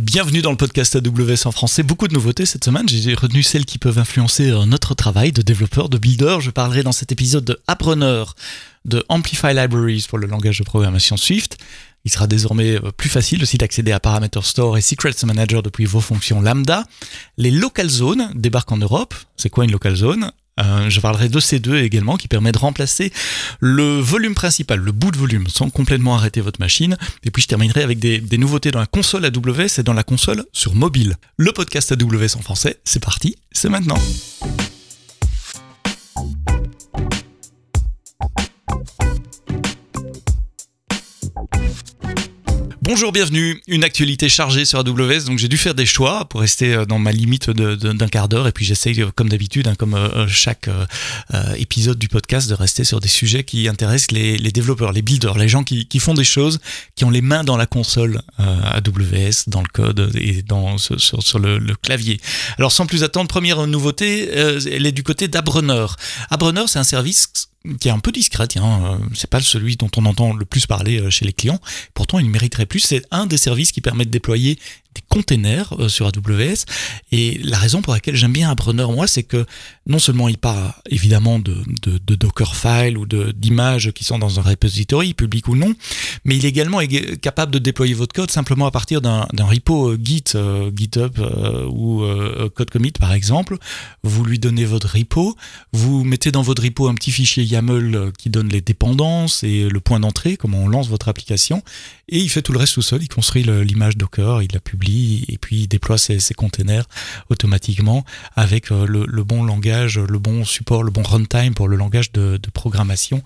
Bienvenue dans le podcast AWS en français. Beaucoup de nouveautés cette semaine. J'ai retenu celles qui peuvent influencer euh, notre travail de développeur, de builder. Je parlerai dans cet épisode de Appreneur, de Amplify Libraries pour le langage de programmation Swift. Il sera désormais euh, plus facile aussi d'accéder à Parameter Store et Secrets Manager depuis vos fonctions lambda. Les local zones débarquent en Europe. C'est quoi une local zone? Euh, je parlerai de ces deux également qui permet de remplacer le volume principal, le bout de volume, sans complètement arrêter votre machine. Et puis je terminerai avec des, des nouveautés dans la console AWS et dans la console sur mobile. Le podcast AWS en français, c'est parti, c'est maintenant. Bonjour, bienvenue. Une actualité chargée sur AWS, donc j'ai dû faire des choix pour rester euh, dans ma limite d'un quart d'heure. Et puis j'essaye, euh, comme d'habitude, hein, comme euh, chaque épisode du podcast, de rester sur des sujets qui intéressent les, développeurs, les builders, les gens qui, font des choses, qui ont les mains dans la console AWS, dans le code et dans, sur, le, clavier. Alors sans plus attendre, première nouveauté, elle est du côté d'Abrunner. Abrunner, c'est un service qui est un peu discret, tiens, euh, c'est pas celui dont on entend le plus parler euh, chez les clients, pourtant il mériterait plus, c'est un des services qui permet de déployer des containers euh, sur AWS. Et la raison pour laquelle j'aime bien Appreneur, moi, c'est que non seulement il parle évidemment de, de, de Dockerfile ou d'images qui sont dans un repository, public ou non, mais il est également capable de déployer votre code simplement à partir d'un repo euh, Git, euh, GitHub ou Code Commit par exemple. Vous lui donnez votre repo, vous mettez dans votre repo un petit fichier YAML qui donne les dépendances et le point d'entrée, comment on lance votre application, et il fait tout le reste tout seul, il construit l'image Docker, il la publie et puis déploie ses, containers automatiquement avec euh, le, bon langage, le bon support, le bon runtime pour le langage de, programmation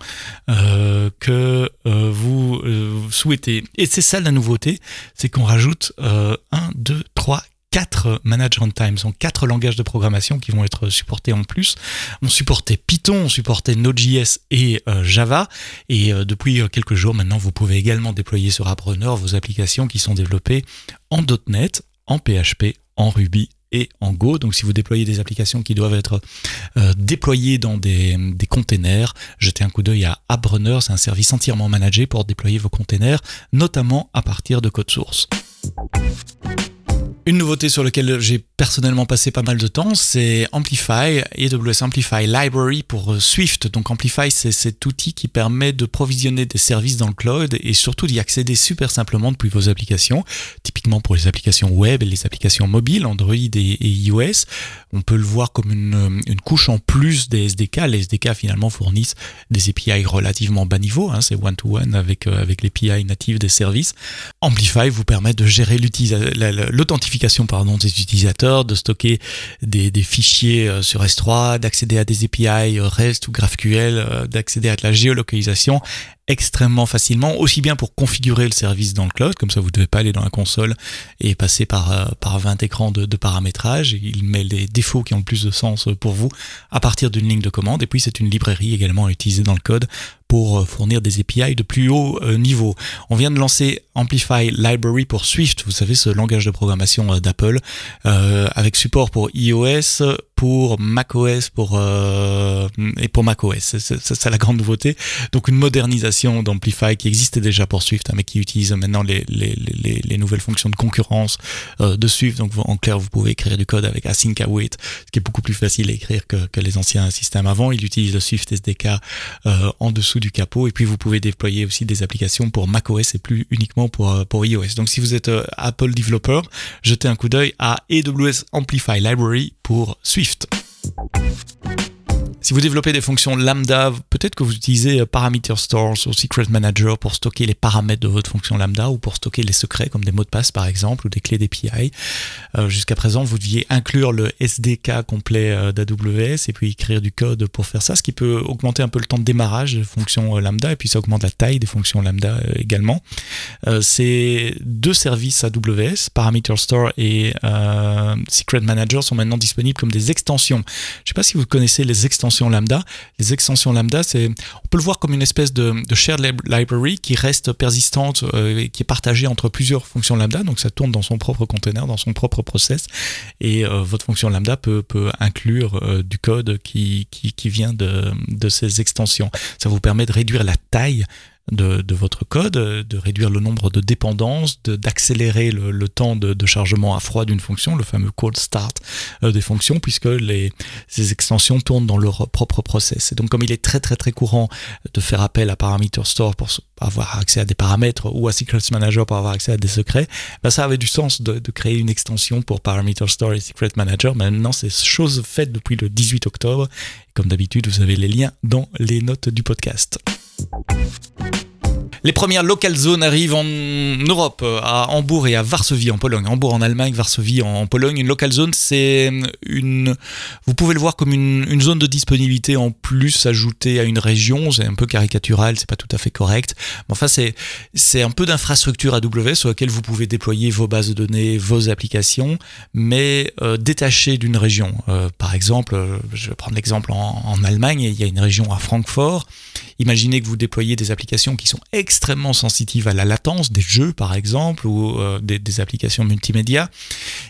euh, que euh, vous souhaitez. Et c'est ça la nouveauté, c'est qu'on rajoute 1, 2, 3, quatre management time, sont quatre langages de programmation qui vont être supportés en plus. On supportait Python, on supportait Node.js et Java. Et depuis quelques jours maintenant, vous pouvez également déployer sur Appreneur vos applications qui sont développées en .NET, en PHP, en Ruby et en Go. Donc si vous déployez des applications qui doivent être euh, déployées dans des, des, containers, jetez un coup d'œil à AppRunner, c'est un service entièrement managé pour déployer vos containers, notamment à partir de code source. Une nouveauté sur laquelle j'ai personnellement passé pas mal de temps, c'est Amplify, AWS Amplify Library pour Swift. Donc Amplify, c'est cet outil qui permet de provisionner des services dans le cloud et surtout d'y accéder super simplement depuis vos applications, typiquement pour les applications web et les applications mobiles, Android et, iOS. On peut le voir comme une, une, couche en plus des SDK. Les SDK finalement fournissent des API relativement bas niveau, hein, c'est one-to-one avec, euh, avec l'API native des services. Amplify vous permet de gérer l'authentification pardon, des utilisateurs, de stocker des, fichiers euh, sur S3, d'accéder à des API euh, REST ou GraphQL, euh, d'accéder à de la géolocalisation extrêmement facilement, aussi bien pour configurer le service dans le cloud, comme ça vous ne devez pas aller dans la console et passer par, euh, par 20 écrans de, paramétrage, il met les défauts qui ont le plus de sens pour vous à partir d'une ligne de commande, et puis c'est une librairie également utilisée dans le code pour euh, fournir des API de plus haut euh, niveau. On vient de lancer Amplify Library pour Swift, vous savez ce langage de programmation d'Apple, avec support pour iOS, pour macOS pour, euh, et pour macOS. C'est la grande nouveauté. Donc une modernisation d'Amplify qui existait déjà pour Swift, hein, mais qui utilise maintenant les, les, les, les nouvelles fonctions de concurrence euh, de Swift. Donc en clair, vous pouvez écrire du code avec async await, ce qui est beaucoup plus facile à écrire que, que les anciens systèmes avant. Il utilise le Swift SDK euh, en dessous du capot. Et puis vous pouvez déployer aussi des applications pour macOS et plus uniquement pour, euh, pour iOS. Donc si vous êtes euh, Apple developer, jetez un coup d'œil à AWS Amplify Library pour Swift. Swift. Si vous développez des fonctions lambda, peut-être que vous utilisez euh, Parameter Stores ou Secret Manager pour stocker les paramètres de votre fonction lambda ou pour stocker les secrets comme des mots de passe par exemple ou des clés d'API. Euh, Jusqu'à présent, vous deviez inclure le SDK complet euh, d'AWS et puis écrire du code pour faire ça, ce qui peut augmenter un peu le temps de démarrage des fonctions lambda et puis ça augmente la taille des fonctions lambda également. ces deux services AWS, Parameter Store et Secret Manager, sont maintenant disponibles comme des extensions. Je ne sais pas si vous connaissez les extensions lambda. Les extensions lambda, c'est, on peut le voir comme une espèce de, shared library qui reste persistante euh, et qui est partagée entre plusieurs fonctions lambda. Donc ça tourne dans son propre container, dans son propre process. Et euh, votre fonction lambda peut, inclure euh, du code qui, qui, vient de, ces extensions. Ça vous permet de réduire la taille de, votre code, de réduire le nombre de dépendances, d'accélérer le, temps de, chargement à froid d'une fonction, le fameux cold start euh, des fonctions, puisque les, ces extensions tournent dans leur propre process. Et donc comme il est très très très courant de faire appel à Parameter Store pour avoir accès à des paramètres ou à Secrets Manager pour avoir accès à des secrets, ben ça avait du sens de, de créer une extension pour Parameter Store et Secret Manager. Maintenant, c'est chose faite depuis le 18 octobre. Comme d'habitude, vous avez les liens dans les notes du podcast. Les premières local zones arrivent en Europe, à Hambourg et à Varsovie en Pologne. Hambourg en Allemagne, Varsovie en Pologne. Une local zone, c'est une, vous pouvez le voir comme une, zone de disponibilité en plus ajoutée à une région. C'est un peu caricatural, c'est pas tout à fait correct. Mais enfin, c'est, un peu d'infrastructure AWS sur laquelle vous pouvez déployer vos bases de données, vos applications, mais euh, détachées d'une région. Euh, par exemple, euh, je vais prendre l'exemple en, en Allemagne, il y a une région à Francfort. Imaginez que vous déployez des applications qui sont extrêmement sensitives à la latence, des jeux par exemple, ou euh, des, applications multimédia,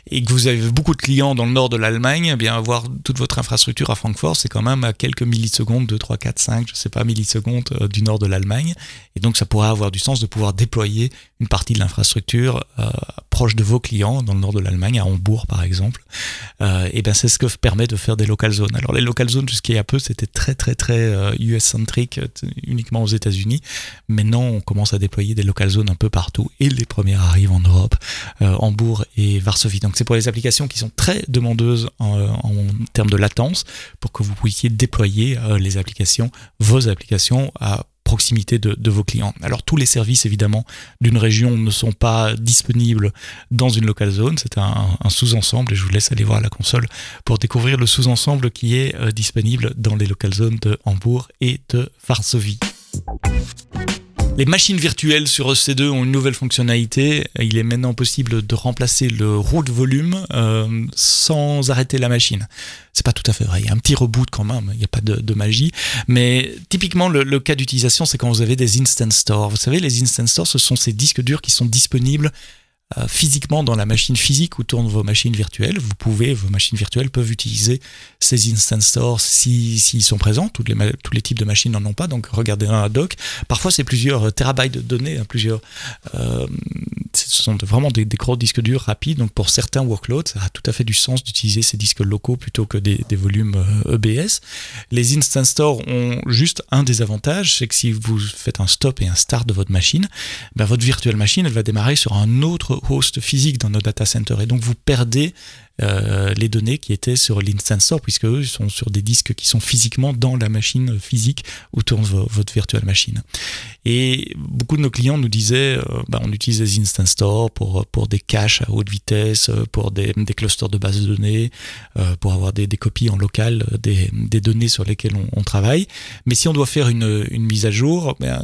et que vous avez beaucoup de clients dans le nord de l'Allemagne, eh bien avoir toute votre infrastructure à Francfort, c'est quand même à quelques millisecondes, 2, 3, 4, 5, je sais pas, millisecondes euh, du nord de l'Allemagne. Et donc ça pourrait avoir du sens de pouvoir déployer une partie de l'infrastructure euh, proche de vos clients, dans le nord de l'Allemagne, à Hambourg par exemple. Et bien c'est ce que permet de faire des local zones. Alors les local zones jusqu'à il y a peu, c'était très très très US-centrique, uniquement aux États-Unis. Maintenant, on commence à déployer des local zones un peu partout et les premières arrivent en Europe, euh, Hambourg et Varsovie. Donc c'est pour les applications qui sont très demandeuses en, termes de latence pour que vous puissiez déployer euh, les applications, vos applications à de, vos clients. Alors tous les services évidemment d'une région ne sont pas disponibles dans une local zone, c'est un, sous-ensemble et je vous laisse aller voir la console pour découvrir le sous-ensemble qui est euh, disponible dans les local zones de Hambourg et de Varsovie. Les machines virtuelles sur EC2 ont une nouvelle fonctionnalité. Il est maintenant possible de remplacer le root volume euh, sans arrêter la machine. C'est pas tout à fait vrai. Il y a un petit reboot quand même. Il n'y a pas de, magie. Mais typiquement, le, le cas d'utilisation, c'est quand vous avez des instant stores. Vous savez, les instant stores, ce sont ces disques durs qui sont disponibles physiquement dans la machine physique où tournent vos machines virtuelles. Vous pouvez, vos machines virtuelles peuvent utiliser ces instant stores s'ils si, sont présents. Toutes les, tous les types de machines n'en ont pas, donc regardez dans la doc. Parfois, c'est plusieurs terabytes de données, hein, plusieurs. Euh, ce sont vraiment des, gros disques durs rapides. Donc, pour certains workloads, ça a tout à fait du sens d'utiliser ces disques locaux plutôt que des, volumes EBS. Euh, e les instant stores ont juste un désavantage, c'est que si vous faites un stop et un start de votre machine, ben, votre virtuelle machine, va démarrer sur un autre host physique dans nos data centers. Et donc vous perdez euh, les données qui étaient sur l'instant store, puisque eux sont sur des disques qui sont physiquement dans la machine physique où tourne votre virtual machine. Et beaucoup de nos clients nous disaient, euh, bah, on utilise des instant store pour, pour des caches à haute vitesse, pour des, des clusters de bases de données, euh, pour avoir des, des, copies en local des, des données sur lesquelles on, on, travaille. Mais si on doit faire une, une mise à jour, ben,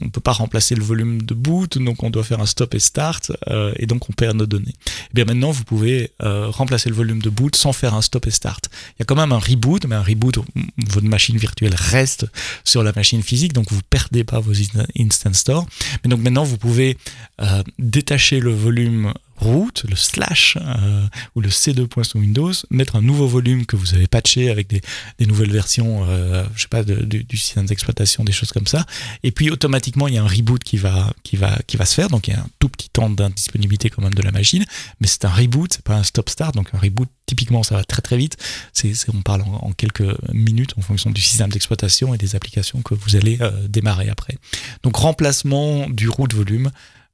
on peut pas remplacer le volume de boot, donc on doit faire un stop et start, et donc on perd nos données. Et bien maintenant, vous pouvez euh, remplacer le volume de boot sans faire un stop et start. Il y a quand même un reboot, mais un reboot, votre machine virtuelle reste sur la machine physique, donc vous perdez pas vos instant store. Mais donc maintenant, vous pouvez euh, détacher le volume root, le slash euh, ou le C2 point sous Windows, mettre un nouveau volume que vous avez patché avec des, des nouvelles versions, euh, je sais pas, de, du système d'exploitation, des choses comme ça. Et puis automatiquement, il y a un reboot qui va, qui va, qui va se faire. Donc il y a un tout petit temps d'indisponibilité quand même de la machine, mais c'est un reboot, c'est pas un stop-start. Donc un reboot, typiquement, ça va très très vite. C'est, on parle en, quelques minutes en fonction du système d'exploitation et des applications que vous allez euh, démarrer après. Donc remplacement du root volume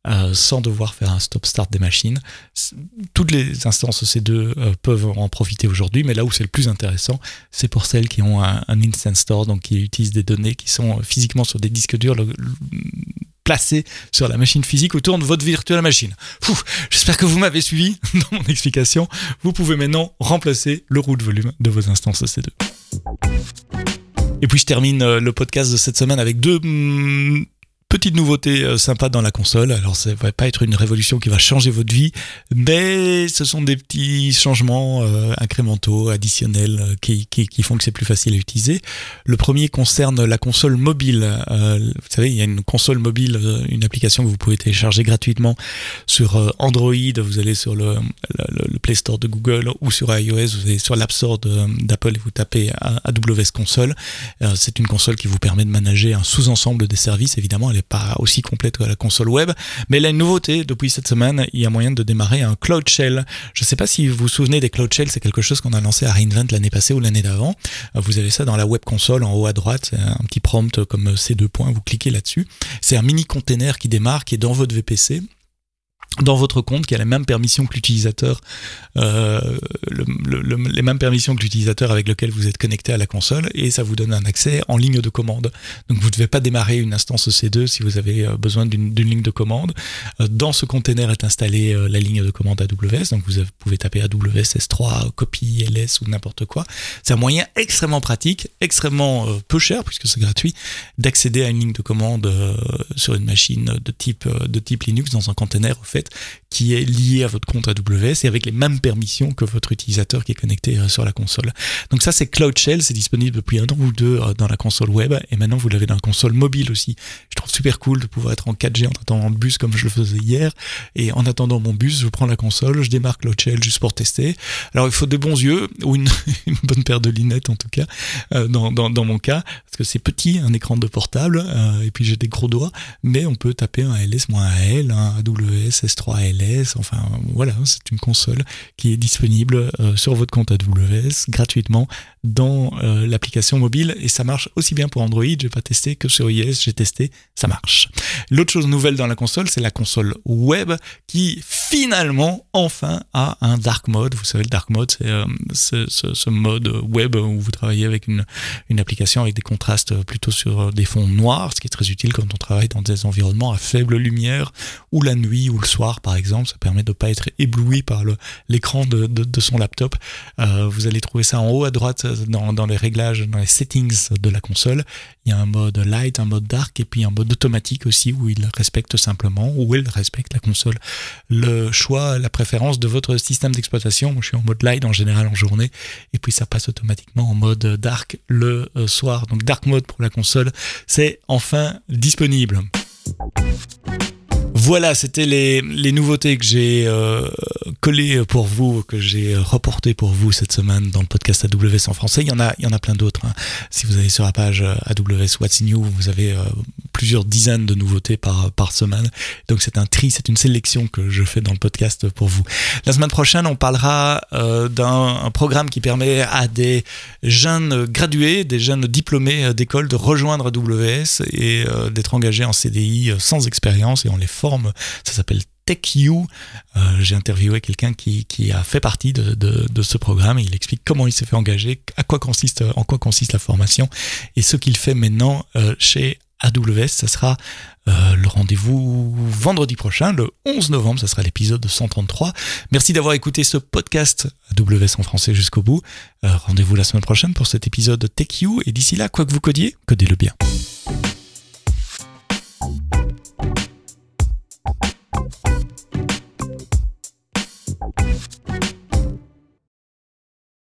euh, sans devoir faire un stop-start des machines. Toutes les instances EC2 euh, peuvent en profiter aujourd'hui, mais là où c'est le plus intéressant, c'est pour celles qui ont un, instant store, donc qui utilisent des données qui sont euh, physiquement sur des disques durs placés sur la machine physique autour de votre virtuelle machine. J'espère que vous m'avez suivi dans mon explication. Vous pouvez maintenant remplacer le root volume de vos instances EC2. Et puis je termine le podcast de cette semaine avec deux mm, Petite nouveauté euh, sympa dans la console. Alors, ça va pas être une révolution qui va changer votre vie, mais ce sont des petits changements euh, incrémentaux, additionnels, euh, qui, qui, qui, font que c'est plus facile à utiliser. Le premier concerne la console mobile. vous savez, il y a une console mobile, une application que vous pouvez télécharger gratuitement sur Android. Vous allez sur le, le, Play Store de Google ou sur iOS, vous allez sur l'App Store d'Apple et vous tapez AWS Console. c'est une console qui vous permet de manager un sous-ensemble des services. Évidemment, pas aussi complète que la console web, mais il a une nouveauté depuis cette semaine, il y a moyen de démarrer un Cloud Shell. Je ne sais pas si vous vous souvenez des Cloud Shell, c'est quelque chose qu'on a lancé à Reinvent l'année passée ou l'année d'avant. Vous avez ça dans la web console en haut à droite, un petit prompt comme ces deux points, vous cliquez là-dessus. C'est un mini container qui démarre, qui est dans votre VPC dans votre compte qui a les mêmes permissions que l'utilisateur, euh, les mêmes permissions que l'utilisateur avec lequel vous êtes connecté à la console, et ça vous donne un accès en ligne de commande. Donc vous ne devez pas démarrer une instance EC2 si vous avez euh, besoin d'une ligne de commande. Euh, dans ce container est installée la ligne de commande AWS, donc vous pouvez taper AWS S3, copie, LS ou n'importe quoi. C'est un moyen extrêmement pratique, extrêmement peu cher puisque c'est gratuit, d'accéder à une ligne de commande sur une machine de type, de type Linux dans un container au qui est lié à votre compte AWS et avec les mêmes permissions que votre utilisateur qui est connecté euh, sur la console. Donc ça c'est Cloud Shell, c'est disponible depuis un an ou deux euh, dans la console web et maintenant vous l'avez dans la console mobile aussi. Je trouve super cool de pouvoir être en 4G en attendant le bus comme je le faisais hier et en attendant mon bus, je prends la console, je démarre Cloud Shell juste pour tester. Alors il faut des bons yeux ou une, bonne paire de lunettes en tout cas euh, dans, dans, mon cas parce que c'est petit, un écran de portable et puis j'ai des gros doigts, mais on peut taper un LS moins un L, un AWS S3 LS. Enfin, voilà, c'est une console qui est disponible euh, sur votre compte AWS gratuitement dans euh, l'application mobile et ça marche aussi bien pour Android. J'ai pas testé que sur iOS, j'ai testé, ça marche. L'autre chose nouvelle dans la console, c'est la console web qui finalement, enfin, a un dark mode. Vous savez, le dark mode, c'est euh, ce, mode web où vous travaillez avec une application avec des contrastes plutôt sur des fonds noirs, ce qui est très utile quand on travaille dans des environnements à faible lumière ou la nuit ou le soir, par exemple. Ça permet de ne pas être ébloui par l'écran de, son laptop. Euh, vous allez trouver ça en haut à droite dans, les réglages, dans les settings de la console. Il y a un mode light, un mode dark et puis un mode automatique aussi où il respecte simplement, où il respecte la console. Le choix, la préférence de votre système d'exploitation. Moi, je suis en mode light en général en journée et puis ça passe automatiquement en mode dark le euh, soir. Donc dark mode pour la console, c'est enfin disponible. Voilà, c'était les, nouveautés que j'ai euh, collées pour vous, que j'ai reportées pour vous cette semaine dans le podcast AWS en français. Il y en a, il y en a plein d'autres. Hein. Si vous allez sur la page euh, AWS What's New, vous avez euh, plusieurs dizaines de nouveautés par, semaine. Donc c'est un tri, c'est une sélection que je fais dans le podcast pour vous. La semaine prochaine, on parlera euh, d'un programme qui permet à des jeunes gradués, des jeunes diplômés d'école de rejoindre AWS et d'être engagés en CDI sans expérience et on les forme ça s'appelle TechU. Euh, j'ai interviewé quelqu'un qui, a fait partie de, ce programme il explique comment il s'est fait engager, à quoi consiste, en quoi consiste la formation et ce qu'il fait maintenant euh, chez AWS. Ça sera euh, le rendez-vous vendredi prochain, le 11 novembre, ça sera l'épisode 133. Merci d'avoir écouté ce podcast AWS en français jusqu'au bout. rendez-vous la semaine prochaine pour cet épisode TechU et d'ici là, quoi que vous codiez, codez-le bien.